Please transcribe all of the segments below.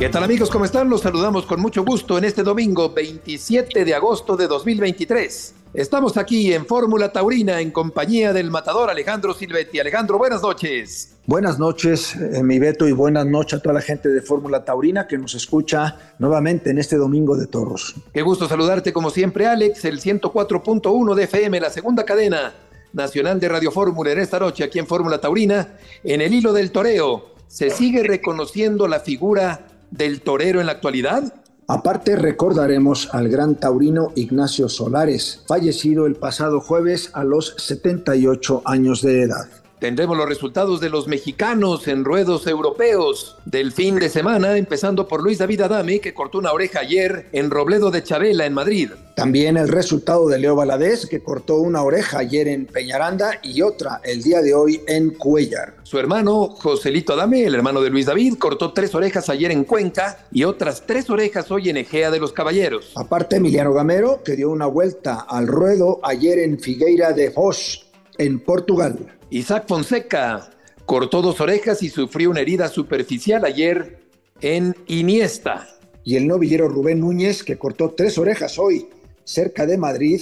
¿Qué tal amigos? ¿Cómo están? Los saludamos con mucho gusto en este domingo 27 de agosto de 2023. Estamos aquí en Fórmula Taurina en compañía del matador Alejandro Silvetti. Alejandro, buenas noches. Buenas noches, eh, mi Beto, y buenas noches a toda la gente de Fórmula Taurina que nos escucha nuevamente en este domingo de toros. Qué gusto saludarte como siempre, Alex, el 104.1 de FM, la segunda cadena nacional de Radio Fórmula en esta noche aquí en Fórmula Taurina, en el hilo del toreo. ¿Se sigue reconociendo la figura del torero en la actualidad? Aparte recordaremos al gran taurino Ignacio Solares, fallecido el pasado jueves a los 78 años de edad. Tendremos los resultados de los mexicanos en ruedos europeos del fin de semana, empezando por Luis David Adame, que cortó una oreja ayer en Robledo de Chabela, en Madrid. También el resultado de Leo Valadez, que cortó una oreja ayer en Peñaranda y otra el día de hoy en Cuellar. Su hermano, Joselito Adame, el hermano de Luis David, cortó tres orejas ayer en Cuenca y otras tres orejas hoy en Egea de los Caballeros. Aparte, Emiliano Gamero, que dio una vuelta al ruedo ayer en Figueira de Foz, en Portugal. Isaac Fonseca cortó dos orejas y sufrió una herida superficial ayer en Iniesta. Y el novillero Rubén Núñez, que cortó tres orejas hoy cerca de Madrid.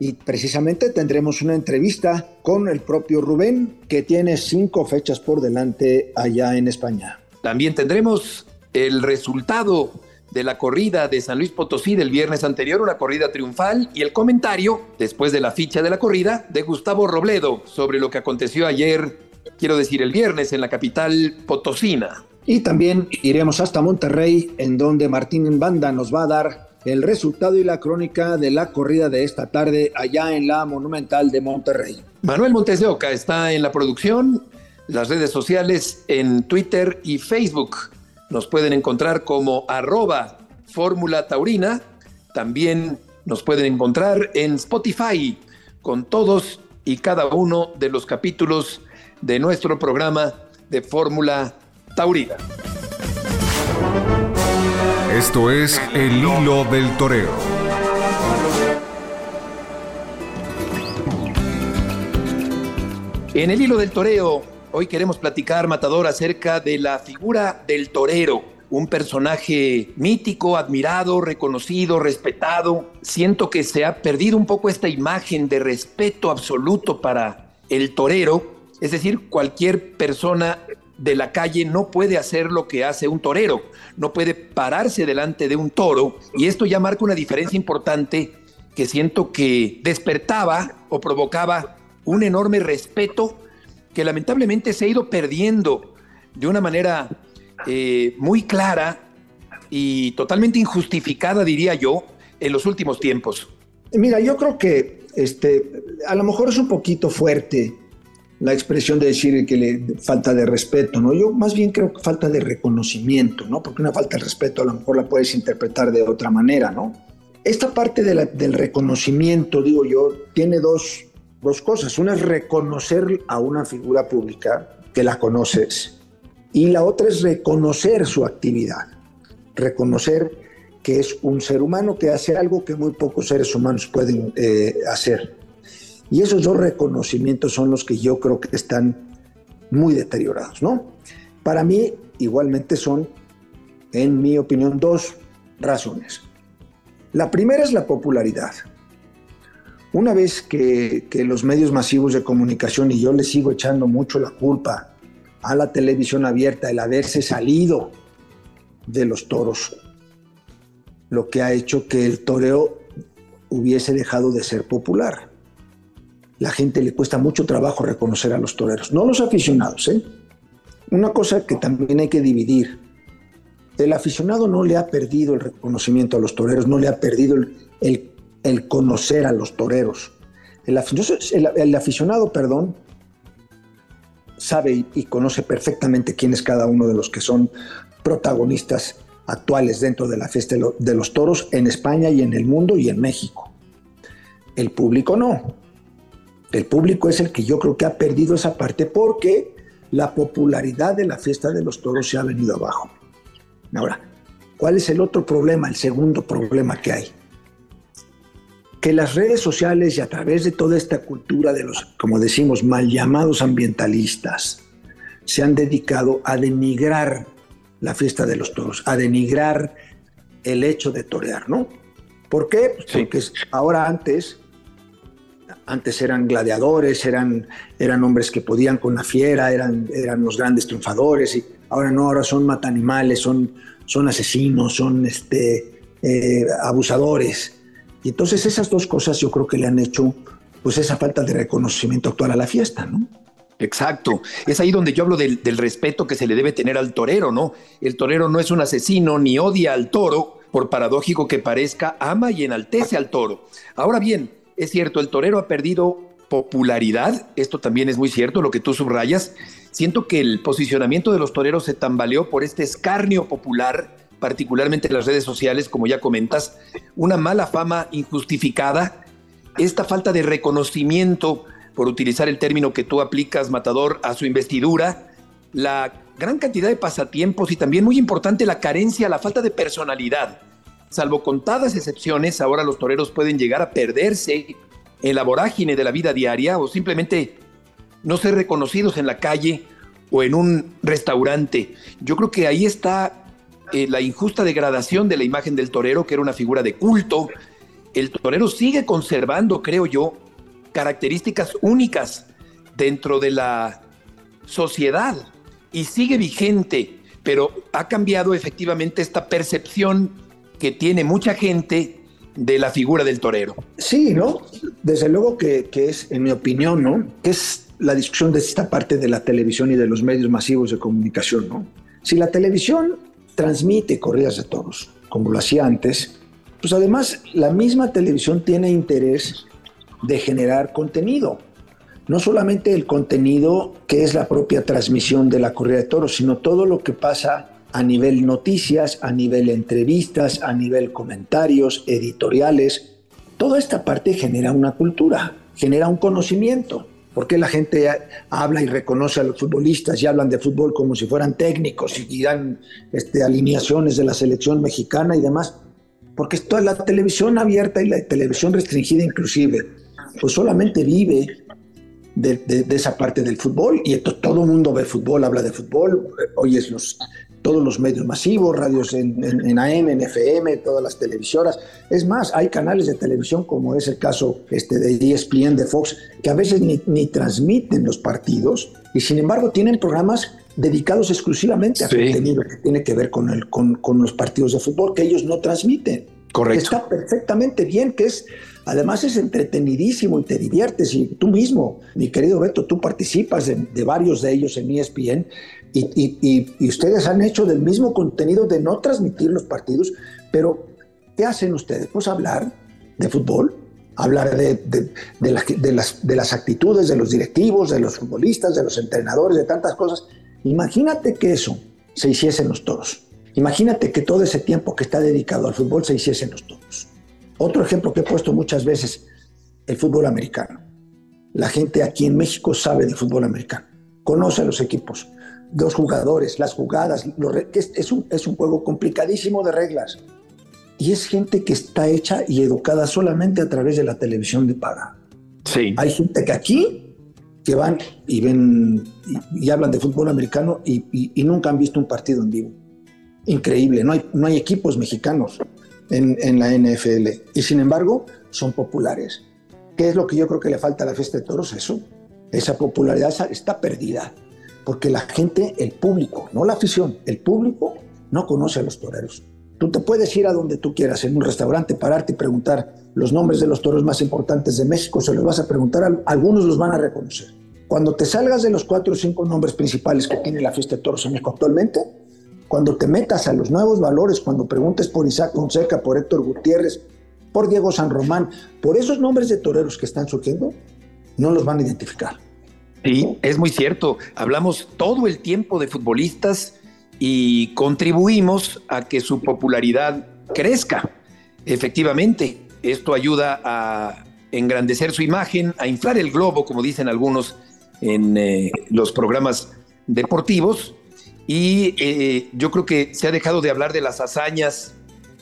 Y precisamente tendremos una entrevista con el propio Rubén, que tiene cinco fechas por delante allá en España. También tendremos el resultado de la corrida de San Luis Potosí del viernes anterior, una corrida triunfal, y el comentario, después de la ficha de la corrida, de Gustavo Robledo sobre lo que aconteció ayer, quiero decir el viernes, en la capital potosina. Y también iremos hasta Monterrey, en donde Martín Banda nos va a dar el resultado y la crónica de la corrida de esta tarde allá en la Monumental de Monterrey. Manuel Montes de Oca está en la producción, las redes sociales en Twitter y Facebook. Nos pueden encontrar como arroba Fórmula Taurina. También nos pueden encontrar en Spotify con todos y cada uno de los capítulos de nuestro programa de Fórmula Taurina. Esto es El Hilo del Toreo. En el hilo del toreo Hoy queremos platicar, Matador, acerca de la figura del torero, un personaje mítico, admirado, reconocido, respetado. Siento que se ha perdido un poco esta imagen de respeto absoluto para el torero, es decir, cualquier persona de la calle no puede hacer lo que hace un torero, no puede pararse delante de un toro. Y esto ya marca una diferencia importante que siento que despertaba o provocaba un enorme respeto que lamentablemente se ha ido perdiendo de una manera eh, muy clara y totalmente injustificada, diría yo, en los últimos tiempos. Mira, yo creo que este, a lo mejor es un poquito fuerte la expresión de decir que le falta de respeto, ¿no? Yo más bien creo que falta de reconocimiento, ¿no? Porque una falta de respeto a lo mejor la puedes interpretar de otra manera, ¿no? Esta parte del reconocimiento, digo yo, tiene dos, dos cosas. Una es reconocer a una figura pública que la conoces y la otra es reconocer su actividad. Reconocer que es un ser humano que hace algo que muy pocos seres humanos pueden eh, hacer. Y esos dos reconocimientos son los que yo creo que están muy deteriorados, ¿no? Para mí, igualmente son, en mi opinión, dos razones. La primera es la popularidad. Una vez que, los medios masivos de comunicación, y yo le sigo echando mucho la culpa a la televisión abierta, el haberse salido de los toros, lo que ha hecho que el toreo hubiese dejado de ser popular. La gente le cuesta mucho trabajo reconocer a los toreros, no los aficionados. ¿eh? Una cosa que también hay que dividir. El aficionado no le ha perdido el reconocimiento a los toreros, no le ha perdido el, el el conocer a los toreros. El, aficionado, perdón, sabe y, conoce perfectamente quién es cada uno de los que son protagonistas actuales dentro de la fiesta de los toros en España y en el mundo y en México. El público no. El público es el que yo creo que ha perdido esa parte porque la popularidad de la fiesta de los toros se ha venido abajo. Ahora, ¿cuál es el otro problema, el segundo problema que hay? Que las redes sociales y a través de toda esta cultura de los, como decimos, mal llamados ambientalistas, se han dedicado a denigrar la fiesta de los toros, a denigrar el hecho de torear, ¿no? ¿Por qué? Pues porque ahora antes, antes eran gladiadores, eran, eran hombres que podían con la fiera, eran, eran los grandes triunfadores, y ahora no, ahora son matanimales, son, son asesinos, son este, eh, abusadores. Y entonces esas dos cosas yo creo que le han hecho pues esa falta de reconocimiento actual a la fiesta, ¿no? Exacto. Es ahí donde yo hablo del, respeto que se le debe tener al torero, ¿no? El torero no es un asesino ni odia al toro, por paradójico que parezca, ama y enaltece al toro. Ahora bien, es cierto, el torero ha perdido popularidad, esto también es muy cierto, lo que tú subrayas. Siento que el posicionamiento de los toreros se tambaleó por este escarnio popular, particularmente en las redes sociales, como ya comentas, una mala fama injustificada, esta falta de reconocimiento por utilizar el término que tú aplicas, Matador, a su investidura, la gran cantidad de pasatiempos y también muy importante la carencia, la falta de personalidad. Salvo contadas excepciones, ahora los toreros pueden llegar a perderse en la vorágine de la vida diaria o simplemente no ser reconocidos en la calle o en un restaurante. Yo creo que ahí está eh, la injusta degradación de la imagen del torero, que era una figura de culto. El torero sigue conservando, creo yo, características únicas dentro de la sociedad y sigue vigente, pero ha cambiado efectivamente esta percepción que tiene mucha gente de la figura del torero. Sí, ¿no? Desde luego que, es, en mi opinión, ¿no? Es la discusión de esta parte de la televisión y de los medios masivos de comunicación, ¿no? Si la televisión transmite corridas de toros, como lo hacía antes, pues además la misma televisión tiene interés de generar contenido. No solamente el contenido que es la propia transmisión de la corrida de toros, sino todo lo que pasa a nivel noticias, a nivel entrevistas, a nivel comentarios, editoriales. Toda esta parte genera una cultura, genera un conocimiento. Porque la gente habla y reconoce a los futbolistas y hablan de fútbol como si fueran técnicos y dan este, alineaciones de la selección mexicana y demás? Porque toda la televisión abierta y la televisión restringida inclusive pues solamente vive de, esa parte del fútbol y esto, todo el mundo ve fútbol, habla de fútbol, oyes los, todos los medios masivos, radios en, en, AM, en FM, todas las televisoras. Es más, hay canales de televisión como es el caso este, de ESPN, de Fox, que a veces ni, ni transmiten los partidos y sin embargo tienen programas dedicados exclusivamente a contenido que tiene que ver con, el, con, con los partidos de fútbol que ellos no transmiten. Correcto. Está perfectamente bien, que es Además es entretenidísimo y te diviertes y tú mismo, mi querido Beto, tú participas de, varios de ellos en ESPN y, ustedes han hecho del mismo contenido de no transmitir los partidos, pero ¿qué hacen ustedes? Pues hablar de fútbol, hablar de, las actitudes de los directivos, de los futbolistas, de los entrenadores, de tantas cosas. Imagínate que eso se hiciese en los toros. Imagínate que todo ese tiempo que está dedicado al fútbol se hiciese en los toros. Otro ejemplo que he puesto muchas veces, el fútbol americano. La gente aquí en México sabe de fútbol americano, conoce a los equipos, los jugadores, las jugadas, es, un, es un juego complicadísimo de reglas. Y es gente que está hecha y educada solamente a través de la televisión de paga. Sí. Hay gente que aquí que van y ven y, hablan de fútbol americano y, y, nunca han visto un partido en vivo. Increíble, no hay, no hay equipos mexicanos en, la NFL. Y sin embargo, son populares. ¿Qué es lo que yo creo que le falta a la fiesta de toros? Eso. Esa popularidad está perdida. Porque la gente, el público, no la afición, el público no conoce a los toreros. Tú te puedes ir a donde tú quieras, en un restaurante, pararte y preguntar los nombres de los toros más importantes de México, se los vas a preguntar, algunos los van a reconocer. Cuando te salgas de los cuatro o cinco nombres principales que tiene la fiesta de toros en México actualmente, cuando te metas a los nuevos valores, cuando preguntes por Isaac Fonseca, por Héctor Gutiérrez, por Diego San Román, por esos nombres de toreros que están surgiendo, no los van a identificar. Sí, es muy cierto. Hablamos todo el tiempo de futbolistas y contribuimos a que su popularidad crezca. Efectivamente, esto ayuda a engrandecer su imagen, a inflar el globo, como dicen algunos en eh, los programas deportivos. Y eh, yo creo que se ha dejado de hablar de las hazañas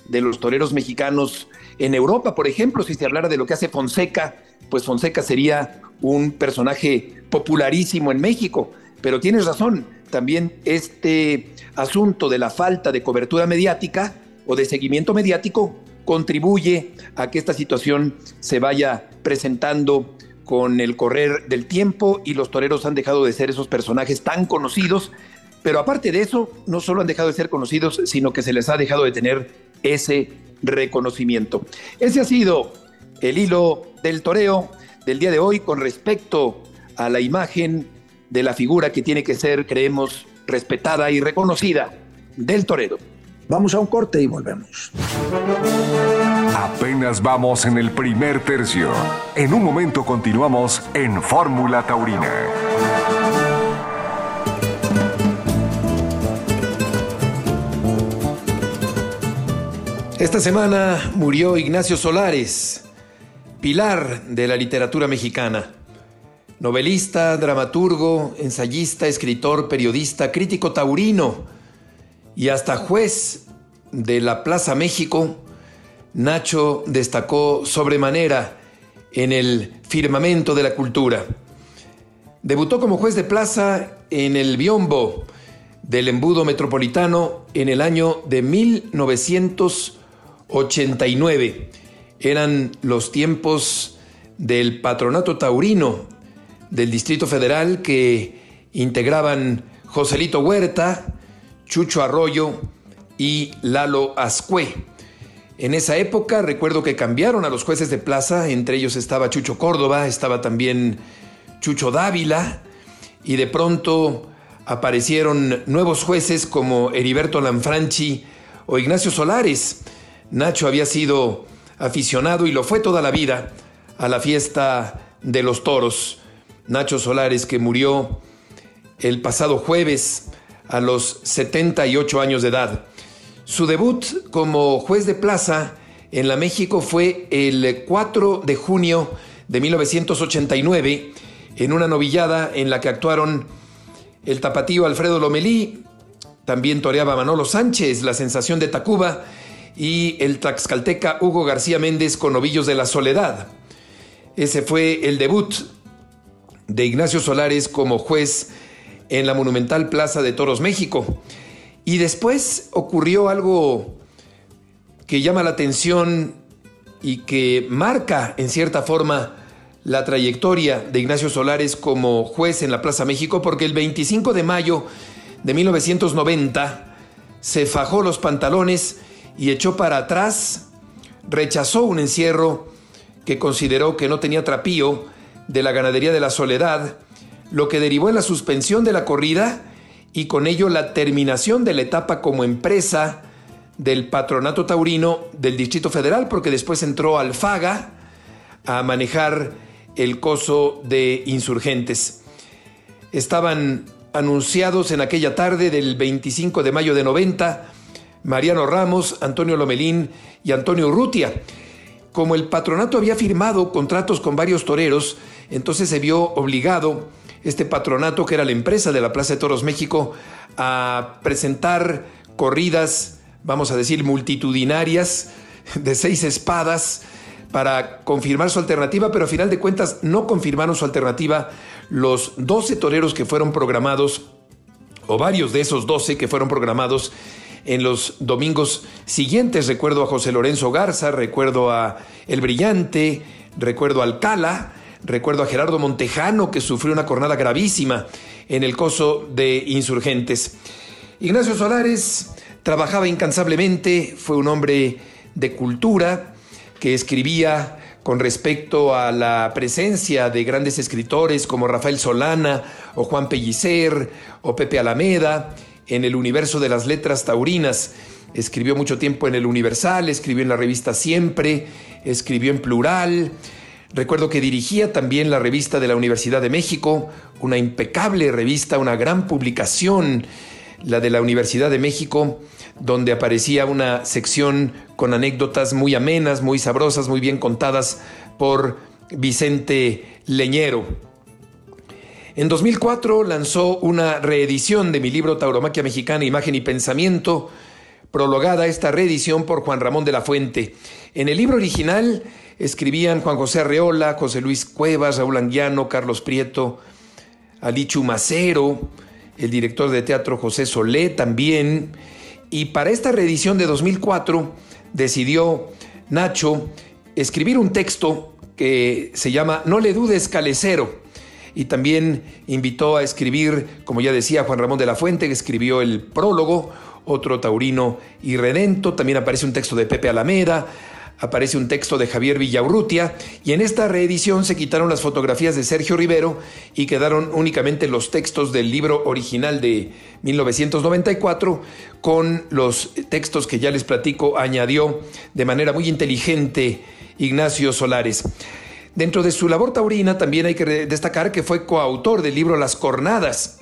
de los toreros mexicanos en Europa, por ejemplo, si se hablara de lo que hace Fonseca, pues Fonseca sería un personaje popularísimo en México. Pero tienes razón, también este asunto de la falta de cobertura mediática o de seguimiento mediático contribuye a que esta situación se vaya presentando con el correr del tiempo y los toreros han dejado de ser esos personajes tan conocidos, pero aparte de eso, no solo han dejado de ser conocidos, sino que se les ha dejado de tener ese reconocimiento. Ese ha sido el hilo del toreo del día de hoy con respecto a la imagen de la figura que tiene que ser, creemos, respetada y reconocida del torero. Vamos a un corte y volvemos. Apenas vamos en el primer tercio. En un momento continuamos en Fórmula Taurina. Esta semana murió Ignacio Solares, pilar de la literatura mexicana. Novelista, dramaturgo, ensayista, escritor, periodista, crítico taurino y hasta juez de la Plaza México, Nacho destacó sobremanera en el firmamento de la cultura. Debutó como juez de plaza en el Biombo del embudo metropolitano en el año de 1989. Eran los tiempos del patronato taurino del Distrito Federal que integraban Joselito Huerta, Chucho Arroyo y Lalo Ascue. En esa época recuerdo que cambiaron a los jueces de plaza, entre ellos estaba Chucho Córdoba, estaba también Chucho Dávila, y de pronto aparecieron nuevos jueces como Heriberto Lanfranchi o Ignacio Solares. Nacho había sido aficionado y lo fue toda la vida a la fiesta de los toros. Nacho Solares que murió el pasado jueves a los 78 años de edad. Su debut como juez de plaza en la México fue el 4 de junio de 1989 en una novillada en la que actuaron el tapatío Alfredo Lomelí, también toreaba Manolo Sánchez, la sensación de Tacuba, y el tlaxcalteca Hugo García Méndez con Novillos de la Soledad. Ese fue el debut de Ignacio Solares como juez en la monumental Plaza de Toros México. Y después ocurrió algo que llama la atención y que marca en cierta forma la trayectoria de Ignacio Solares como juez en la Plaza México, porque el 25 de mayo de 1990 se fajó los pantalones y echó para atrás, rechazó un encierro que consideró que no tenía trapío de la ganadería de la Soledad lo que derivó en la suspensión de la corrida y con ello la terminación de la etapa como empresa del patronato taurino del Distrito Federal, porque después entró Alfaga a manejar el coso de insurgentes. Estaban anunciados en aquella tarde del 25 de mayo de 90 Mariano Ramos, Antonio Lomelín y Antonio Urrutia. Como el patronato había firmado contratos con varios toreros, entonces se vio obligado este patronato, que era la empresa de la Plaza de Toros México, a presentar corridas, vamos a decir, multitudinarias de seis espadas para confirmar su alternativa, pero a final de cuentas no confirmaron su alternativa los 12 toreros que fueron programados, o varios de esos 12 que fueron programados en los domingos siguientes. Recuerdo a José Lorenzo Garza, recuerdo a El Brillante, recuerdo a Alcala, Recuerdo a Gerardo Montejano que sufrió una cornada gravísima en el coso de insurgentes. Ignacio Solares trabajaba incansablemente, fue un hombre de cultura que escribía con respecto a la presencia de grandes escritores como Rafael Solana o Juan Pellicer o Pepe Alameda en el universo de las letras taurinas. Escribió mucho tiempo en el Universal, escribió en la revista Siempre, escribió en plural, Recuerdo que dirigía también la revista de la Universidad de México, una impecable revista, una gran publicación, la de la Universidad de México, donde aparecía una sección con anécdotas muy amenas, muy sabrosas, muy bien contadas por Vicente Leñero. En 2004 lanzó una reedición de mi libro Tauromaquia Mexicana, Imagen y Pensamiento, prologada esta reedición por Juan Ramón de la Fuente. En el libro original escribían Juan José Arreola, José Luis Cuevas, Raúl Anguiano, Carlos Prieto, Alichu Macero, el director de teatro José Solé también. Y para esta reedición de 2004 decidió Nacho escribir un texto que se llama No le dudes, calecero. Y también invitó a escribir, como ya decía Juan Ramón de la Fuente, que escribió el prólogo, otro taurino irredento. También aparece un texto de Pepe Alameda, aparece un texto de Javier Villaurrutia y en esta reedición se quitaron las fotografías de Sergio Rivero y quedaron únicamente los textos del libro original de 1994 con los textos que ya les platico añadió de manera muy inteligente Ignacio Solares. Dentro de su labor taurina también hay que destacar que fue coautor del libro Las Cornadas,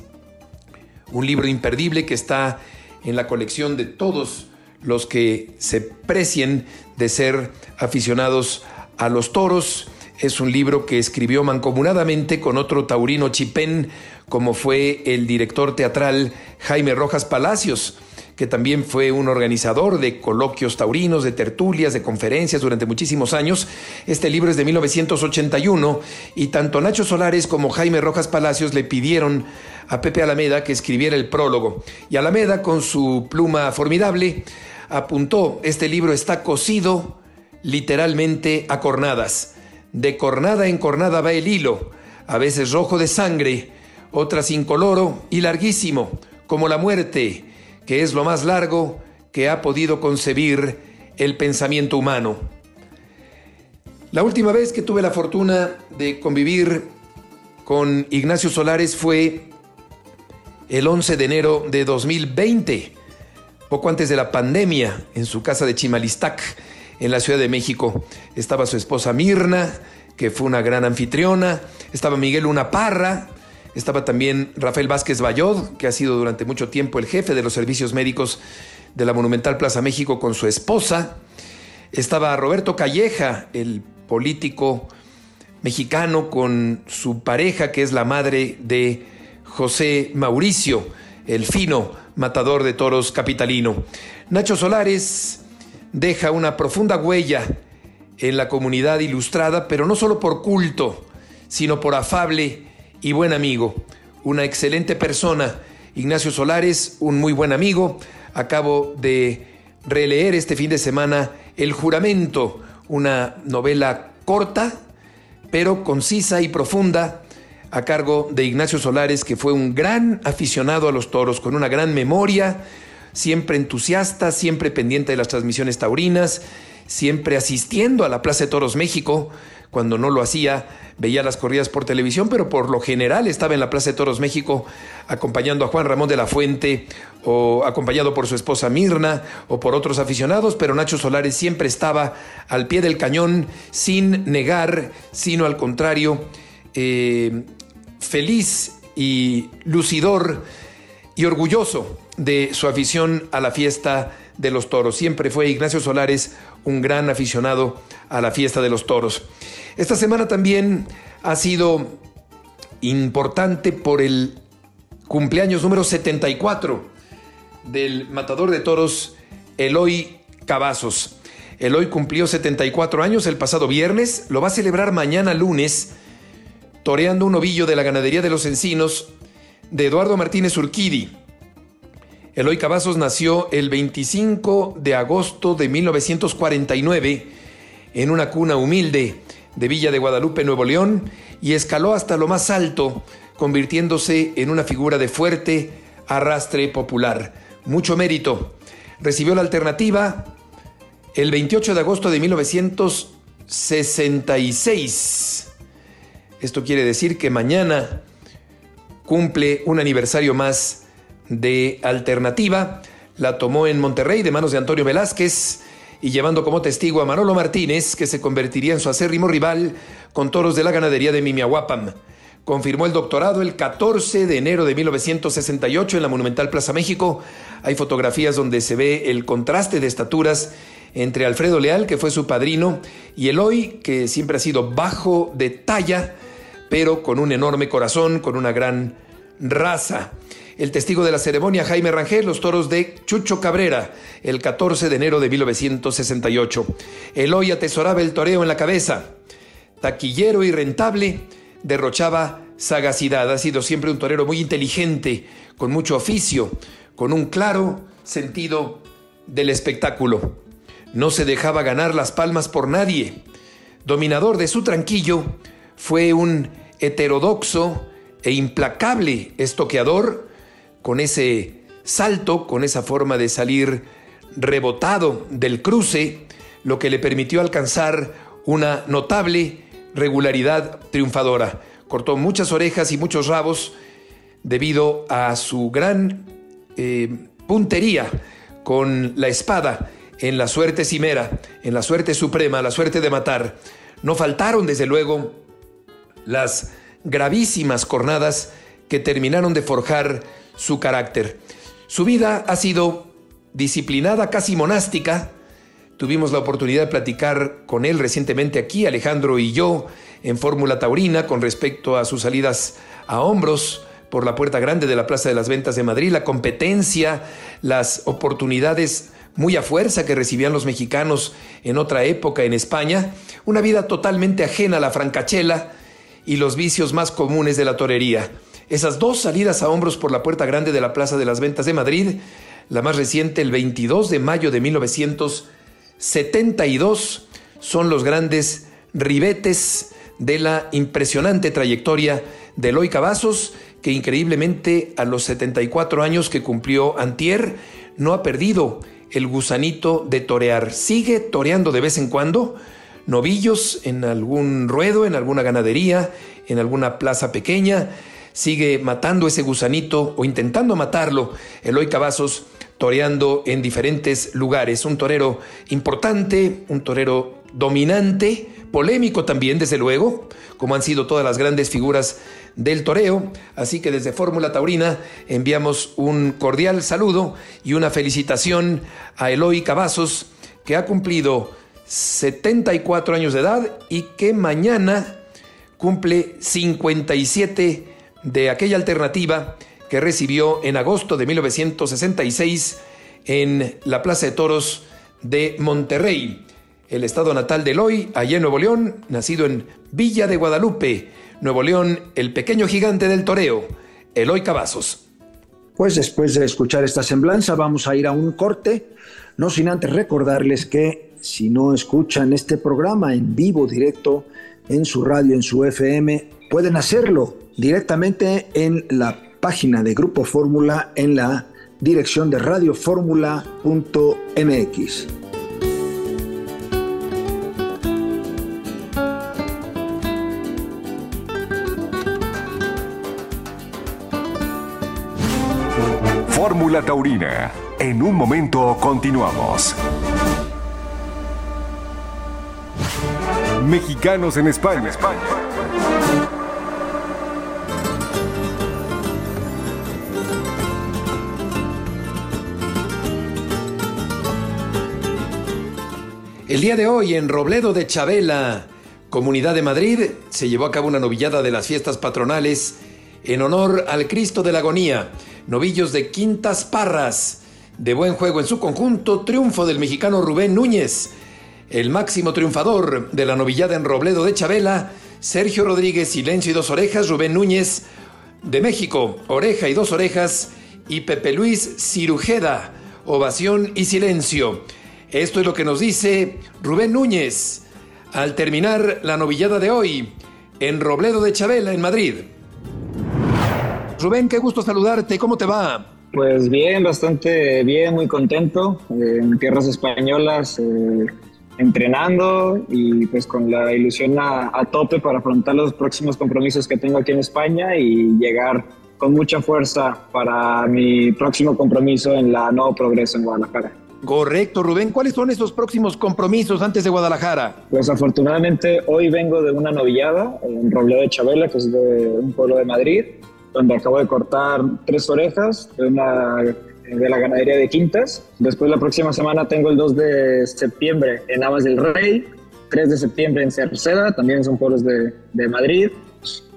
un libro imperdible que está en la colección de todos los que se precien de ser aficionados a los toros. Es un libro que escribió mancomunadamente con otro taurino chipén, como fue el director teatral Jaime Rojas Palacios, que también fue un organizador de coloquios taurinos, de tertulias, de conferencias durante muchísimos años. Este libro es de 1981 y tanto Nacho Solares como Jaime Rojas Palacios le pidieron a Pepe Alameda que escribiera el prólogo. Y Alameda, con su pluma formidable, apuntó, este libro está cosido literalmente a cornadas. De cornada en cornada va el hilo, a veces rojo de sangre, otras incoloro y larguísimo, como la muerte, que es lo más largo que ha podido concebir el pensamiento humano. La última vez que tuve la fortuna de convivir con Ignacio Solares fue el 11 de enero de 2020 poco antes de la pandemia, en su casa de Chimalistac, en la Ciudad de México, estaba su esposa Mirna, que fue una gran anfitriona, estaba Miguel Luna Parra, estaba también Rafael Vázquez Bayod, que ha sido durante mucho tiempo el jefe de los servicios médicos de la Monumental Plaza México con su esposa, estaba Roberto Calleja, el político mexicano, con su pareja, que es la madre de José Mauricio, el fino matador de toros capitalino. Nacho Solares deja una profunda huella en la comunidad ilustrada, pero no solo por culto, sino por afable y buen amigo. Una excelente persona. Ignacio Solares, un muy buen amigo. Acabo de releer este fin de semana El Juramento, una novela corta, pero concisa y profunda a cargo de Ignacio Solares, que fue un gran aficionado a los toros, con una gran memoria, siempre entusiasta, siempre pendiente de las transmisiones taurinas, siempre asistiendo a la Plaza de Toros México. Cuando no lo hacía, veía las corridas por televisión, pero por lo general estaba en la Plaza de Toros México acompañando a Juan Ramón de la Fuente o acompañado por su esposa Mirna o por otros aficionados, pero Nacho Solares siempre estaba al pie del cañón sin negar, sino al contrario, eh, feliz y lucidor y orgulloso de su afición a la fiesta de los toros. Siempre fue Ignacio Solares un gran aficionado a la fiesta de los toros. Esta semana también ha sido importante por el cumpleaños número 74 del matador de toros Eloy Cavazos. Eloy cumplió 74 años el pasado viernes, lo va a celebrar mañana lunes toreando un ovillo de la ganadería de los encinos de Eduardo Martínez Urquidi. Eloy Cavazos nació el 25 de agosto de 1949 en una cuna humilde de Villa de Guadalupe, Nuevo León, y escaló hasta lo más alto, convirtiéndose en una figura de fuerte arrastre popular. Mucho mérito. Recibió la alternativa el 28 de agosto de 1966 esto quiere decir que mañana cumple un aniversario más de Alternativa. La tomó en Monterrey de manos de Antonio Velázquez y llevando como testigo a Manolo Martínez, que se convertiría en su acérrimo rival con toros de la ganadería de Mimiahuapam. Confirmó el doctorado el 14 de enero de 1968 en la Monumental Plaza México. Hay fotografías donde se ve el contraste de estaturas entre Alfredo Leal, que fue su padrino, y Eloy, que siempre ha sido bajo de talla, pero con un enorme corazón, con una gran raza. El testigo de la ceremonia, Jaime Rangel, los toros de Chucho Cabrera, el 14 de enero de 1968. Eloy atesoraba el toreo en la cabeza. Taquillero y rentable, derrochaba sagacidad. Ha sido siempre un torero muy inteligente, con mucho oficio, con un claro sentido del espectáculo. No se dejaba ganar las palmas por nadie. Dominador de su tranquillo, fue un heterodoxo e implacable estoqueador con ese salto, con esa forma de salir rebotado del cruce, lo que le permitió alcanzar una notable regularidad triunfadora. Cortó muchas orejas y muchos rabos debido a su gran eh, puntería con la espada en la suerte cimera, en la suerte suprema, la suerte de matar. No faltaron, desde luego, las gravísimas cornadas que terminaron de forjar su carácter. Su vida ha sido disciplinada, casi monástica. Tuvimos la oportunidad de platicar con él recientemente aquí, Alejandro y yo, en Fórmula Taurina, con respecto a sus salidas a hombros por la puerta grande de la Plaza de las Ventas de Madrid, la competencia, las oportunidades muy a fuerza que recibían los mexicanos en otra época en España, una vida totalmente ajena a la francachela y los vicios más comunes de la torería. Esas dos salidas a hombros por la puerta grande de la Plaza de las Ventas de Madrid, la más reciente el 22 de mayo de 1972, son los grandes ribetes de la impresionante trayectoria de Eloy Cavazos, que increíblemente a los 74 años que cumplió Antier, no ha perdido el gusanito de torear. Sigue toreando de vez en cuando, novillos en algún ruedo, en alguna ganadería, en alguna plaza pequeña. Sigue matando ese gusanito o intentando matarlo. Eloy Cavazos toreando en diferentes lugares. Un torero importante, un torero dominante, polémico también, desde luego, como han sido todas las grandes figuras del toreo. Así que desde Fórmula Taurina enviamos un cordial saludo y una felicitación a Eloy Cavazos, que ha cumplido 74 años de edad y que mañana cumple 57 de aquella alternativa que recibió en agosto de 1966 en la Plaza de Toros de Monterrey, el estado natal de Eloy, allá en Nuevo León, nacido en Villa de Guadalupe, Nuevo León, el pequeño gigante del toreo, Eloy Cavazos. Pues después de escuchar esta semblanza vamos a ir a un corte, no sin antes recordarles que si no escuchan este programa en vivo, directo, en su radio, en su FM, pueden hacerlo directamente en la página de Grupo Fórmula en la dirección de radioformula.mx. Fórmula Taurina. En un momento continuamos. Mexicanos en España. El día de hoy en Robledo de Chabela, Comunidad de Madrid, se llevó a cabo una novillada de las fiestas patronales en honor al Cristo de la Agonía, novillos de Quintas Parras. De buen juego en su conjunto, triunfo del mexicano Rubén Núñez, el máximo triunfador de la novillada en Robledo de Chabela, Sergio Rodríguez, Silencio y Dos Orejas, Rubén Núñez de México, Oreja y Dos Orejas, y Pepe Luis Cirujeda, Ovación y Silencio. Esto es lo que nos dice Rubén Núñez al terminar la novillada de hoy en Robledo de Chabela, en Madrid. Rubén, qué gusto saludarte. ¿Cómo te va? Pues bien, bastante bien, muy contento. Eh, en tierras españolas, eh, entrenando y pues con la ilusión a, a, tope para afrontar los próximos compromisos que tengo aquí en España y llegar con mucha fuerza para mi próximo compromiso en la Nuevo Progreso en Guadalajara. Correcto, Rubén. ¿Cuáles son esos próximos compromisos antes de Guadalajara? Pues afortunadamente hoy vengo de una novillada en Robledo de Chabela, que es de un pueblo de Madrid, donde acabo de cortar tres orejas de una de la ganadería de Quintas. Después la próxima semana tengo el 2 de septiembre en Amas del Rey, 3 de septiembre en Cerceda, también son pueblos de, de Madrid.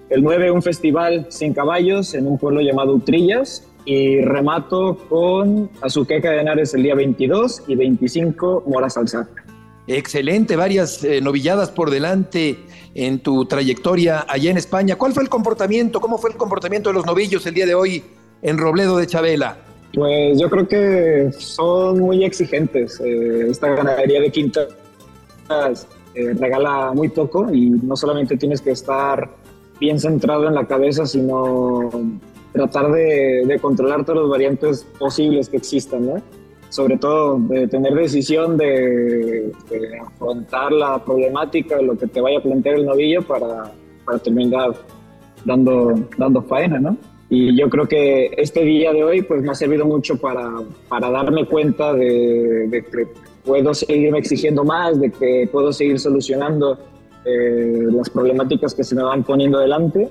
El 9 un festival sin caballos en un pueblo llamado Utrillas y remato con Azuqueca de Henares el día 22 y 25 Mora Salsa. Excelente, varias eh, novilladas por delante en tu trayectoria allá en España. ¿Cuál fue el comportamiento? ¿Cómo fue el comportamiento de los novillos el día de hoy en Robledo de Chabela? Pues yo creo que son muy exigentes. Eh, esta ganadería de quintas eh, regala muy poco y no solamente tienes que estar bien centrado en la cabeza, sino tratar de, de controlar todas las variantes posibles que existan, ¿no? sobre todo de tener decisión de, afrontar la problemática, lo que te vaya a plantear el novillo para, para terminar dando, dando faena, ¿no? Y yo creo que este día de hoy pues me ha servido mucho para, para darme cuenta de, de que puedo seguirme exigiendo más, de que puedo seguir solucionando eh, las problemáticas que se me van poniendo delante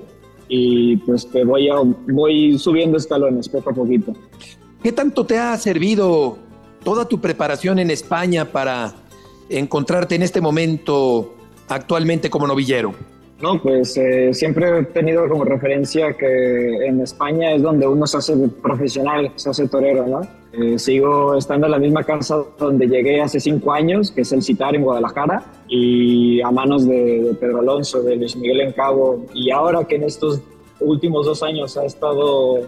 y pues que voy, a, voy subiendo escalones poco a poquito. ¿Qué tanto te ha servido toda tu preparación en España para encontrarte en este momento actualmente como novillero? No, pues eh, siempre he tenido como referencia que en España es donde uno se hace profesional, se hace torero, ¿no? Eh, sigo estando en la misma casa donde llegué hace cinco años, que es el Citar en Guadalajara, y a manos de, Pedro Alonso, de Luis Miguel Encabo, y ahora que en estos últimos dos años ha estado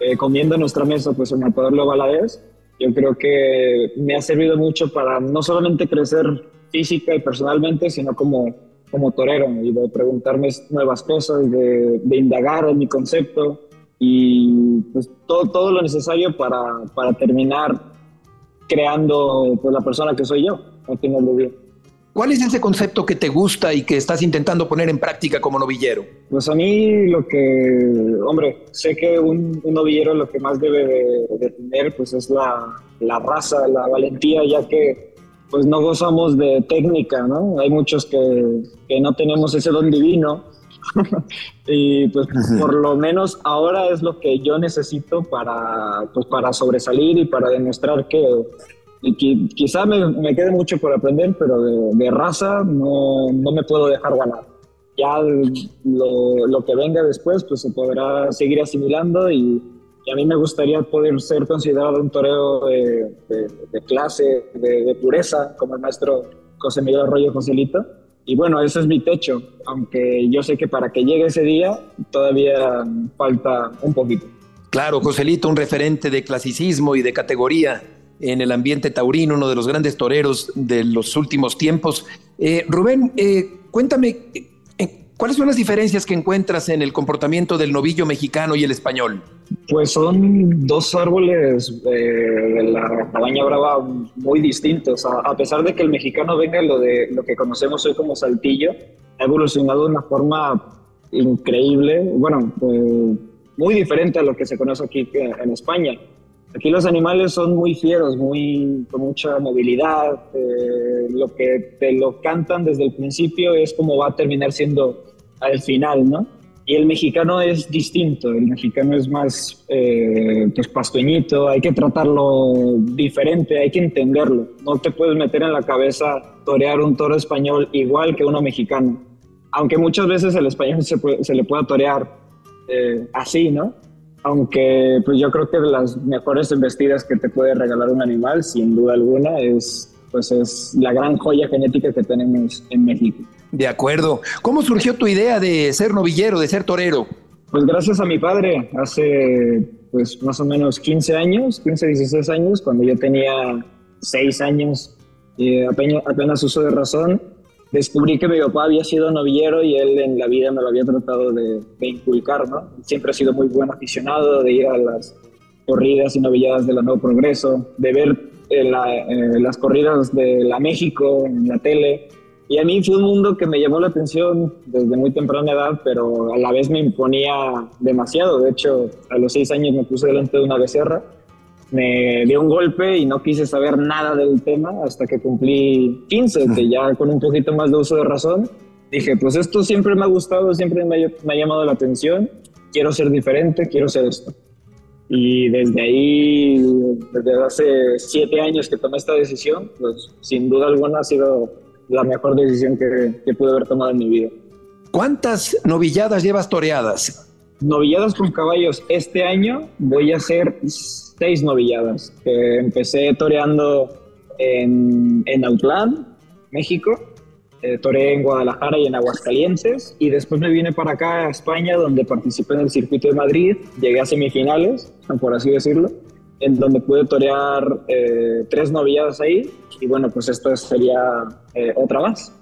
eh, comiendo en nuestra mesa, pues el matador Leo Valadez, yo creo que me ha servido mucho para no solamente crecer física y personalmente, sino como, como torero y de preguntarme nuevas cosas, de, de indagar en mi concepto y pues todo, todo lo necesario para, para terminar creando pues, la persona que soy yo, no tengo duda. ¿Cuál es ese concepto que te gusta y que estás intentando poner en práctica como novillero? Pues a mí lo que, hombre, sé que un, novillero lo que más debe de, tener pues es la, la, raza, la valentía, ya que pues no gozamos de técnica, ¿no? Hay muchos que, que no tenemos ese don divino y pues por lo menos ahora es lo que yo necesito para, pues, para sobresalir y para demostrar que y quizá me, me, quede mucho por aprender, pero de, raza no, no, me puedo dejar ganar. Ya lo, lo, que venga después, pues se podrá seguir asimilando y, a mí me gustaría poder ser considerado un toreo de, de, clase, de, pureza, como el maestro José Miguel Arroyo Joselito. Y bueno, ese es mi techo, aunque yo sé que para que llegue ese día todavía falta un poquito. Claro, Joselito, un referente de clasicismo y de categoría en el ambiente taurino, uno de los grandes toreros de los últimos tiempos. Eh, Rubén, eh, cuéntame, ¿cuáles son las diferencias que encuentras en el comportamiento del novillo mexicano y el español? Pues son dos árboles de la cabaña brava muy distintos. A, pesar de que el mexicano venga lo de lo que conocemos hoy como saltillo, ha evolucionado de una forma increíble, bueno, muy diferente a lo que se conoce aquí en España. Aquí los animales son muy fieros, muy, con mucha movilidad. Eh, lo que te lo cantan desde el principio es como va a terminar siendo al final, ¿no? Y el mexicano es distinto, el mexicano es más eh, pues pastueñito, hay que tratarlo diferente, hay que entenderlo. No te puedes meter en la cabeza torear un toro español igual que uno mexicano. Aunque muchas veces el español se, le pueda torear eh, así, ¿no? aunque pues yo creo que las mejores investidas que te puede regalar un animal, sin duda alguna, es pues es la gran joya genética que tenemos en México. De acuerdo. ¿Cómo surgió tu idea de ser novillero, de ser torero? Pues gracias a mi padre, hace pues más o menos 15 años, 15, 16 años, cuando yo tenía 6 años, apenas, uso de razón, descubrí que mi papá había sido novillero y él en la vida me lo había tratado de, inculcar, ¿no? Siempre ha sido muy buen aficionado de ir a las corridas y novilladas de la Nuevo Progreso, de ver eh, eh, las corridas de la México en la tele. Y a mí fue un mundo que me llamó la atención desde muy temprana edad, pero a la vez me imponía demasiado. De hecho, a los seis años me puse delante de una becerra me dio un golpe y no quise saber nada del tema hasta que cumplí 15, que ya con un poquito más de uso de razón, dije, pues esto siempre me ha gustado, siempre me ha, llamado la atención, quiero ser diferente, quiero ser esto. Y desde ahí, desde hace siete años que tomé esta decisión, pues sin duda alguna ha sido la mejor decisión que, que pude haber tomado en mi vida. ¿Cuántas novilladas llevas toreadas? Novilladas con caballos. Este año voy a hacer seis novilladas. empecé toreando en, en Autlán, México. Eh, toreé en Guadalajara y en Aguascalientes. Y después me vine para acá a España, donde participé en el circuito de Madrid. Llegué a semifinales, por así decirlo, en donde pude torear eh, tres novilladas ahí. Y bueno, pues esto sería eh, otra más.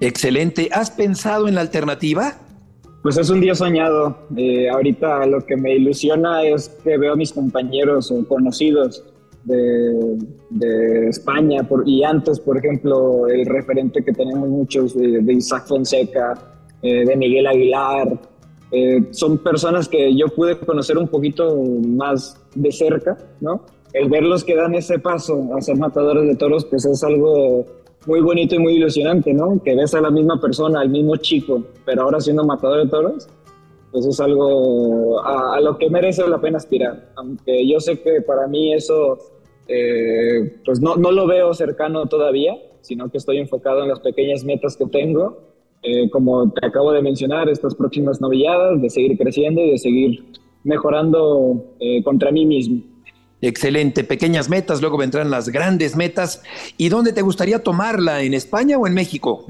Excelente. ¿Has pensado en la alternativa? Pues es un día soñado. Eh, ahorita lo que me ilusiona es que veo a mis compañeros o conocidos de, España y antes, por ejemplo, el referente que tenemos muchos de, Isaac Fonseca, eh, de Miguel Aguilar. Son personas que yo pude conocer un poquito más de cerca, ¿no? El verlos que dan ese paso a ser matadores de toros, pues es algo muy bonito y muy ilusionante, ¿no? Que ves a la misma persona, al mismo chico, pero ahora siendo matador de toros, pues es algo a, lo que merece la pena aspirar. Aunque yo sé que para mí eso, eh, pues no, no, lo veo cercano todavía, sino que estoy enfocado en las pequeñas metas que tengo, eh, como te acabo de mencionar, estas próximas novilladas, de seguir creciendo y de seguir mejorando eh, contra mí mismo. Excelente, pequeñas metas, luego vendrán las grandes metas. ¿Y dónde te gustaría tomarla? ¿En España o en México?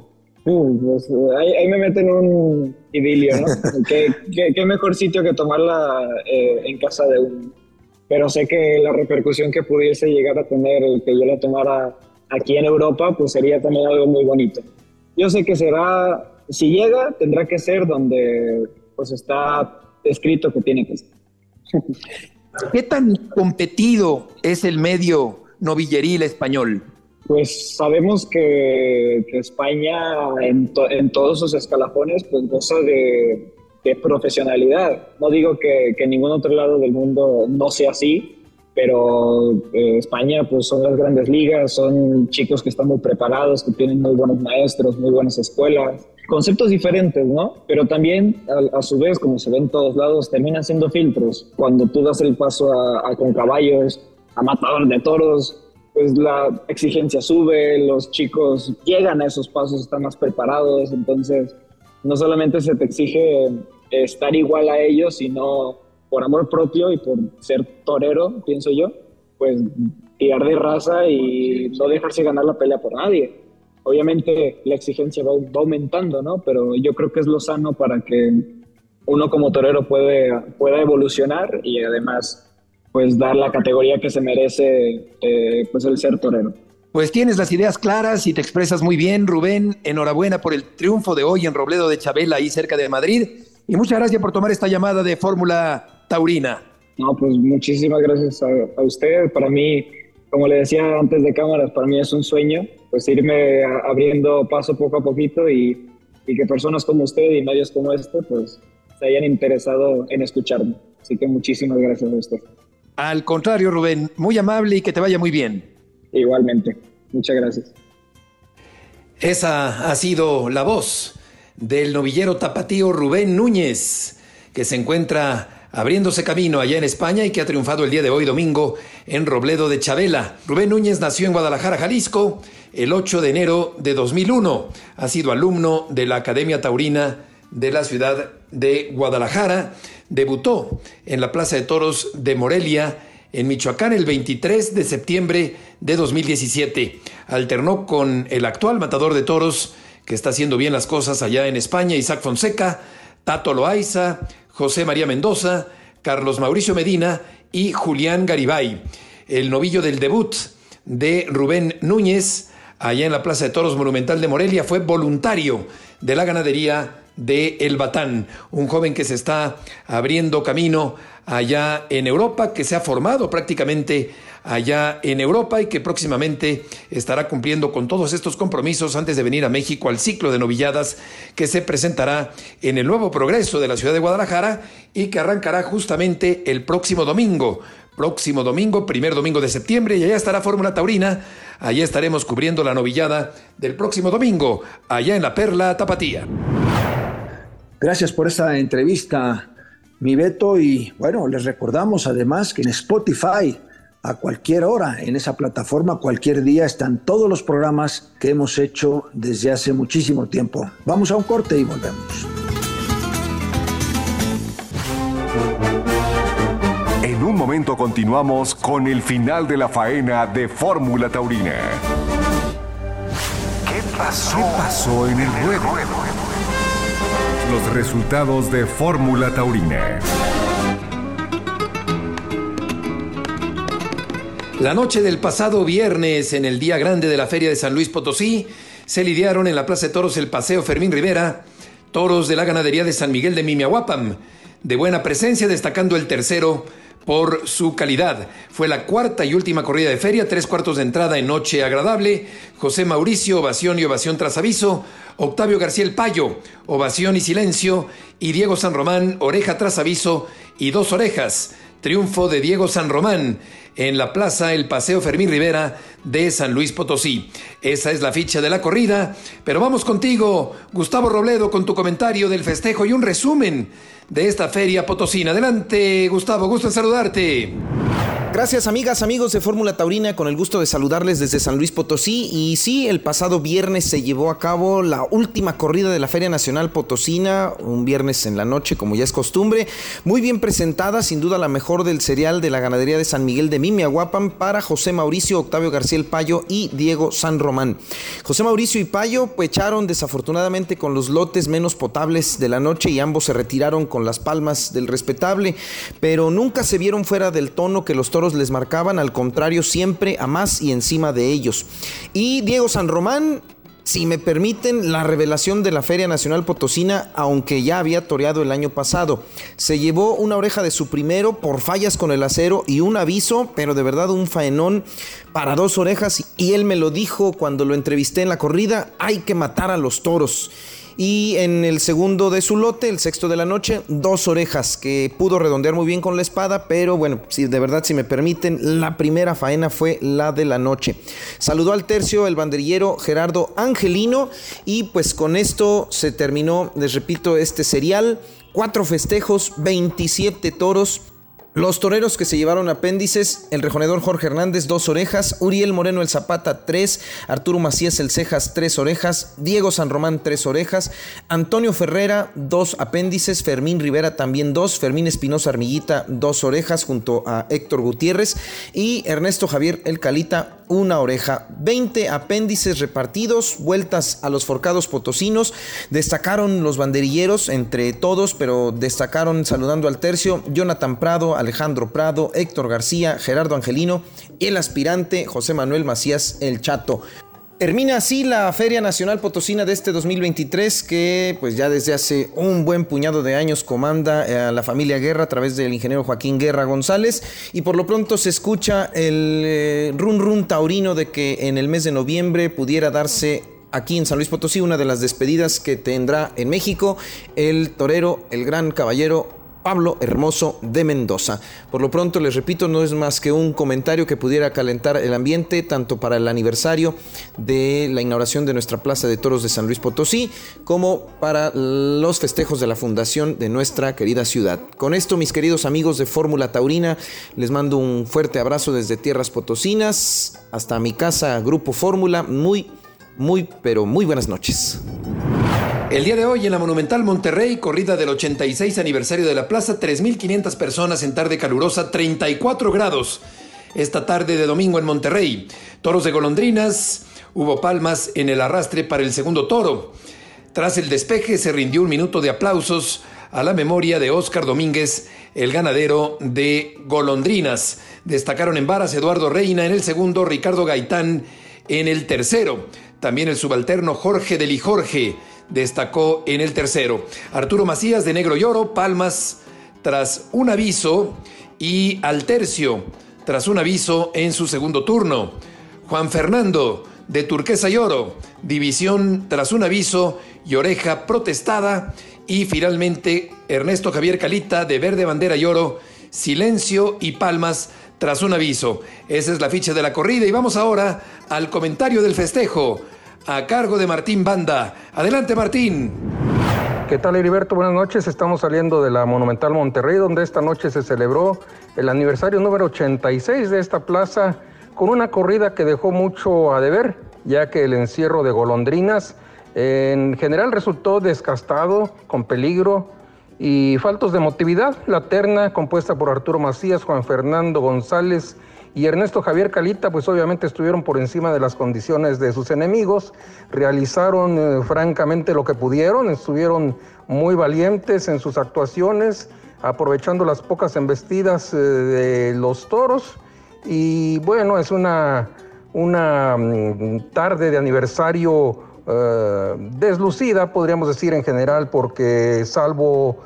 Pues, ahí, me meten un idilio, ¿no? ¿Qué, mejor sitio que tomarla eh, en casa de uno. Pero sé que la repercusión que pudiese llegar a tener el que yo la tomara aquí en Europa, pues sería también algo muy bonito. Yo sé que será, si llega, tendrá que ser donde pues está escrito que tiene que ser. ¿Qué tan competido es el medio novilleril español? Pues sabemos que, España en, todos sus escalafones pues goza de, profesionalidad. No digo que, que, en ningún otro lado del mundo no sea así, pero eh, España pues son las grandes ligas, son chicos que están muy preparados, que tienen muy buenos maestros, muy buenas escuelas conceptos diferentes, ¿no? Pero también, a, su vez, como se ve en todos lados, terminan siendo filtros. Cuando tú das el paso a, con caballos, a matador de toros, pues la exigencia sube, los chicos llegan a esos pasos, están más preparados, entonces no solamente se te exige estar igual a ellos, sino por amor propio y por ser torero, pienso yo, pues tirar de raza y no dejarse ganar la pelea por nadie obviamente la exigencia va, aumentando, ¿no? Pero yo creo que es lo sano para que uno como torero puede, pueda evolucionar y además pues dar la categoría que se merece eh, pues el ser torero. Pues tienes las ideas claras y te expresas muy bien, Rubén. Enhorabuena por el triunfo de hoy en Robledo de Chabela, ahí cerca de Madrid. Y muchas gracias por tomar esta llamada de Fórmula Taurina. No, pues muchísimas gracias a, a usted. Para mí, como le decía antes de cámaras, para mí es un sueño pues irme abriendo paso poco a poquito y, que personas como usted y medios como este pues se hayan interesado en escucharme. Así que muchísimas gracias a usted. Al contrario, Rubén, muy amable y que te vaya muy bien. Igualmente, muchas gracias. Esa ha sido la voz del novillero tapatío Rubén Núñez, que se encuentra abriéndose camino allá en España y que ha triunfado el día de hoy domingo en Robledo de Chabela. Rubén Núñez nació en Guadalajara, Jalisco, el 8 de enero de 2001. Ha sido alumno de la Academia Taurina de la ciudad de Guadalajara. Debutó en la Plaza de Toros de Morelia en Michoacán el 23 de septiembre de 2017. Alternó con el actual matador de toros que está haciendo bien las cosas allá en España, Isaac Fonseca, Tato Loaiza, José María Mendoza, Carlos Mauricio Medina y Julián Garibay. El novillo del debut de Rubén Núñez, allá en la Plaza de Toros Monumental de Morelia, fue voluntario de la ganadería de El Batán, un joven que se está abriendo camino allá en Europa, que se ha formado prácticamente allá en Europa y que próximamente estará cumpliendo con todos estos compromisos antes de venir a México al ciclo de novilladas que se presentará en el nuevo progreso de la ciudad de Guadalajara y que arrancará justamente el próximo domingo. Próximo domingo, primer domingo de septiembre, y allá estará Fórmula Taurina. Allá estaremos cubriendo la novillada del próximo domingo, allá en la Perla Tapatía. Gracias por esta entrevista, mi Beto, y bueno, les recordamos además que en Spotify, a cualquier hora, en esa plataforma, cualquier día, están todos los programas que hemos hecho desde hace muchísimo tiempo. Vamos a un corte y volvemos. En un momento continuamos con el final de la faena de Fórmula Taurina. ¿Qué pasó? ¿Qué pasó en el ruedo? Los resultados de Fórmula Taurina. La noche del pasado viernes, en el día grande de la Feria de San Luis Potosí, se lidiaron en la Plaza de Toros el Paseo Fermín Rivera, toros de la ganadería de San Miguel de Mimiahuapam, de buena presencia, destacando el tercero por su calidad. Fue la cuarta y última corrida de feria, tres cuartos de entrada en noche agradable. José Mauricio, ovación y ovación tras aviso. Octavio García El Payo, ovación y silencio. Y Diego San Román, oreja tras aviso y dos orejas. Triunfo de Diego San Román en la plaza El Paseo Fermín Rivera de San Luis Potosí. Esa es la ficha de la corrida, pero vamos contigo, Gustavo Robledo, con tu comentario del festejo y un resumen de esta feria potosina. Adelante, Gustavo, gusto en saludarte. Gracias amigas, amigos de Fórmula Taurina, con el gusto de saludarles desde San Luis Potosí. Y sí, el pasado viernes se llevó a cabo la última corrida de la Feria Nacional Potosina, un viernes en la noche como ya es costumbre. Muy bien presentada, sin duda la mejor del serial de la ganadería de San Miguel de Mimiahuapan para José Mauricio, Octavio García El Payo y Diego San Román. José Mauricio y Payo pues, echaron desafortunadamente con los lotes menos potables de la noche y ambos se retiraron con las palmas del respetable, pero nunca se vieron fuera del tono que los toros les marcaban, al contrario, siempre a más y encima de ellos. Y Diego San Román si me permiten, la revelación de la Feria Nacional Potosina, aunque ya había toreado el año pasado. Se llevó una oreja de su primero por fallas con el acero y un aviso, pero de verdad un faenón para dos orejas. Y él me lo dijo cuando lo entrevisté en la corrida, hay que matar a los toros. Y en el segundo de su lote, el sexto de la noche, dos orejas que pudo redondear muy bien con la espada, pero bueno, si de verdad, si me permiten, la primera faena fue la de la noche. Saludó al tercio el banderillero Gerardo Angelino y pues con esto se terminó, les repito, este serial. Cuatro festejos, 27 toros, los toreros que se llevaron apéndices, el rejonedor Jorge Hernández, dos orejas, Uriel Moreno el Zapata, tres, Arturo Macías el Cejas, tres orejas, Diego San Román, tres orejas, Antonio Ferrera, dos apéndices, Fermín Rivera también dos, Fermín Espinosa Armillita, dos orejas junto a Héctor Gutiérrez y Ernesto Javier el Calita, una oreja. 20 apéndices repartidos, vueltas a los forcados potosinos. Destacaron los banderilleros entre todos, pero destacaron saludando al tercio Jonathan Prado, Alejandro Prado, Héctor García, Gerardo Angelino el aspirante José Manuel Macías El Chato. Termina así la Feria Nacional Potosina de este 2023 que pues ya desde hace un buen puñado de años comanda eh, a la familia Guerra a través del ingeniero Joaquín Guerra González. Y por lo pronto se escucha el eh, run run taurino de que en el mes de noviembre pudiera darse aquí en San Luis Potosí una de las despedidas que tendrá en México el torero, el gran caballero Pablo Hermoso de Mendoza. Por lo pronto, les repito, no es más que un comentario que pudiera calentar el ambiente, tanto para el aniversario de la inauguración de nuestra Plaza de Toros de San Luis Potosí, como para los festejos de la fundación de nuestra querida ciudad. Con esto, mis queridos amigos de Fórmula Taurina, les mando un fuerte abrazo desde Tierras Potosinas, hasta mi casa, Grupo Fórmula. Muy, muy, pero muy buenas noches. El día de hoy en la Monumental Monterrey, corrida del 86 aniversario de la plaza, 3.500 personas en tarde calurosa, 34 grados. Esta tarde de domingo en Monterrey, toros de golondrinas, hubo palmas en el arrastre para el segundo toro. Tras el despeje se rindió un minuto de aplausos a la memoria de Óscar Domínguez, el ganadero de golondrinas. Destacaron en varas Eduardo Reina en el segundo, Ricardo Gaitán en el tercero. También el subalterno Jorge de Lijorge destacó en el tercero. Arturo Macías de Negro y Oro, Palmas tras un aviso y al tercio tras un aviso en su segundo turno. Juan Fernando de Turquesa y Oro, división tras un aviso y oreja protestada. Y finalmente Ernesto Javier Calita de Verde Bandera y Oro, silencio y palmas tras un aviso. Esa es la ficha de la corrida y vamos ahora al comentario del festejo a cargo de Martín Banda. Adelante Martín. ¿Qué tal Heriberto? Buenas noches. Estamos saliendo de la Monumental Monterrey, donde esta noche se celebró el aniversario número 86 de esta plaza, con una corrida que dejó mucho a deber, ya que el encierro de golondrinas en general resultó desgastado, con peligro y faltos de motividad. La terna, compuesta por Arturo Macías, Juan Fernando González y Ernesto Javier Calita, pues obviamente estuvieron por encima de las condiciones de sus enemigos, realizaron eh, francamente lo que pudieron, estuvieron muy valientes en sus actuaciones, aprovechando las pocas embestidas eh, de los toros. Y bueno, es una, una mm, tarde de aniversario eh, deslucida, podríamos decir en general, porque salvo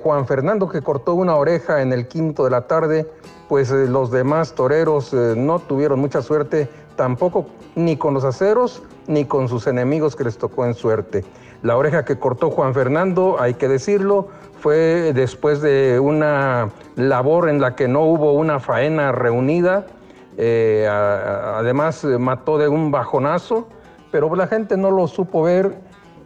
Juan Fernando que cortó una oreja en el quinto de la tarde, pues eh, los demás toreros eh, no tuvieron mucha suerte, tampoco ni con los aceros ni con sus enemigos que les tocó en suerte. La oreja que cortó Juan Fernando, hay que decirlo, fue después de una labor en la que no hubo una faena reunida, eh, además mató de un bajonazo, pero la gente no lo supo ver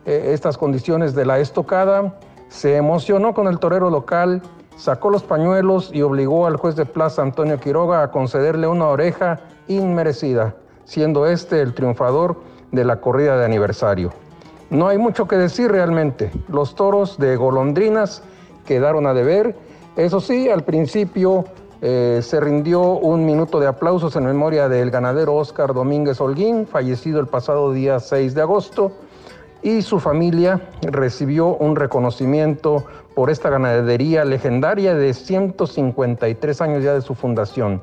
estas condiciones de la estocada, se emocionó con el torero local, sacó los pañuelos y obligó al juez de plaza Antonio Quiroga a concederle una oreja inmerecida, siendo este el triunfador de la corrida de aniversario. No hay mucho que decir realmente. Los toros de golondrinas quedaron a deber. Eso sí, al principio eh, se rindió un minuto de aplausos en memoria del ganadero Óscar Domínguez Holguín, fallecido el pasado día 6 de agosto y su familia recibió un reconocimiento por esta ganadería legendaria de 153 años ya de su fundación.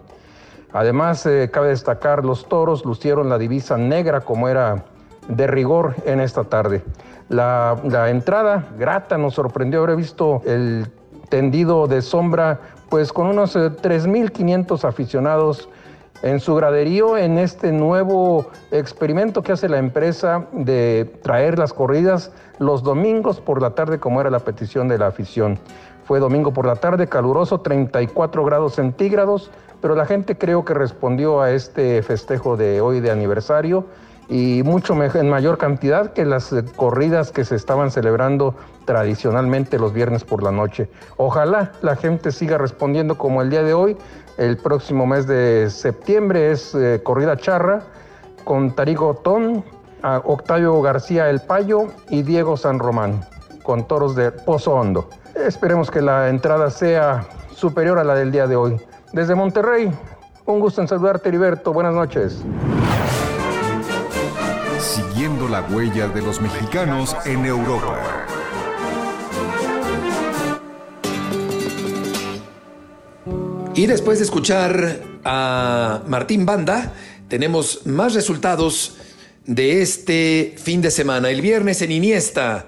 Además, eh, cabe destacar, los toros lucieron la divisa negra como era de rigor en esta tarde. La, la entrada grata nos sorprendió haber visto el tendido de sombra, pues con unos 3.500 eh, aficionados en su graderío en este nuevo experimento que hace la empresa de traer las corridas los domingos por la tarde como era la petición de la afición. Fue domingo por la tarde, caluroso, 34 grados centígrados, pero la gente creo que respondió a este festejo de hoy de aniversario y mucho en mayor cantidad que las corridas que se estaban celebrando tradicionalmente los viernes por la noche. Ojalá la gente siga respondiendo como el día de hoy. El próximo mes de septiembre es eh, corrida charra con Tarigo Ton, Octavio García El Payo y Diego San Román con toros de Pozo Hondo. Esperemos que la entrada sea superior a la del día de hoy. Desde Monterrey, un gusto en saludarte, Heriberto. Buenas noches siguiendo la huella de los mexicanos en Europa. Y después de escuchar a Martín Banda, tenemos más resultados de este fin de semana. El viernes en Iniesta,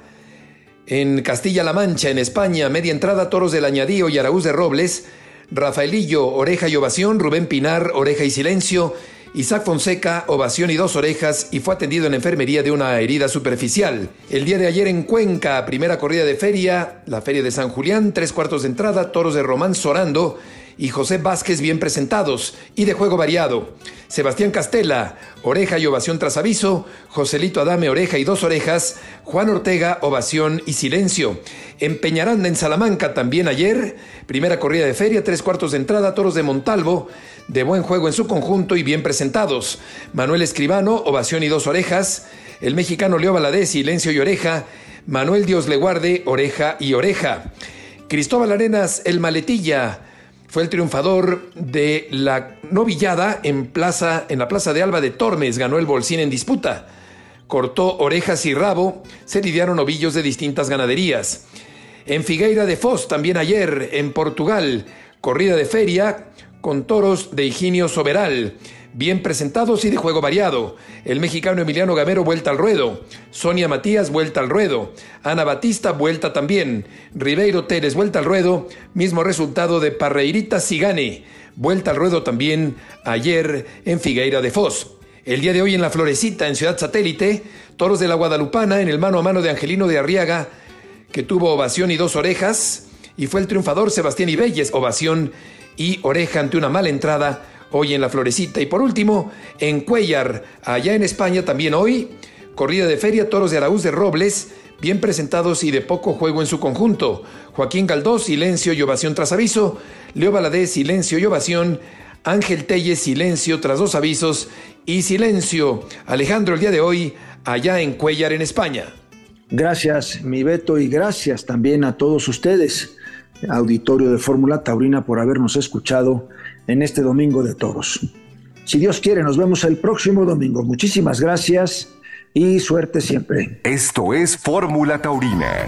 en Castilla-La Mancha, en España, media entrada, Toros del Añadío y Araúz de Robles, Rafaelillo, Oreja y Ovación, Rubén Pinar, Oreja y Silencio, Isaac Fonseca, ovación y dos orejas y fue atendido en enfermería de una herida superficial. El día de ayer en Cuenca, primera corrida de feria, la feria de San Julián, tres cuartos de entrada, toros de Román Sorando y José Vázquez bien presentados y de juego variado. Sebastián Castela, oreja y ovación tras aviso, Joselito Adame, oreja y dos orejas, Juan Ortega, ovación y silencio. En Peñaranda, en Salamanca, también ayer, primera corrida de feria, tres cuartos de entrada, toros de Montalvo, de buen juego en su conjunto y bien presentados. Manuel Escribano, ovación y dos orejas, el mexicano Leo Valadez, silencio y oreja, Manuel Dios le guarde, oreja y oreja. Cristóbal Arenas, el maletilla, fue el triunfador de la novillada en, plaza, en la Plaza de Alba de Tormes. Ganó el bolsín en disputa. Cortó orejas y rabo. Se lidiaron novillos de distintas ganaderías. En Figueira de Foz, también ayer, en Portugal, corrida de feria con toros de Higinio Soberal bien presentados y de juego variado. El mexicano Emiliano Gamero vuelta al ruedo. Sonia Matías vuelta al ruedo. Ana Batista vuelta también. Ribeiro Teres vuelta al ruedo. Mismo resultado de Parreirita Sigane. Vuelta al ruedo también ayer en Figueira de Foz. El día de hoy en La Florecita, en Ciudad Satélite, Toros de la Guadalupana en el mano a mano de Angelino de Arriaga, que tuvo ovación y dos orejas, y fue el triunfador Sebastián Ibelles, ovación y oreja ante una mala entrada hoy en La Florecita. Y por último, en Cuellar, allá en España también hoy, Corrida de feria, toros de Araúz de Robles, bien presentados y de poco juego en su conjunto. Joaquín Galdós, silencio y ovación tras aviso. Leo Valadez, silencio y ovación. Ángel Telles, silencio tras dos avisos. Y silencio, Alejandro, el día de hoy, allá en Cuellar, en España. Gracias, mi Beto, y gracias también a todos ustedes, auditorio de Fórmula Taurina, por habernos escuchado en este domingo de toros. Si Dios quiere, nos vemos el próximo domingo. Muchísimas gracias y suerte siempre. Esto es Fórmula Taurina.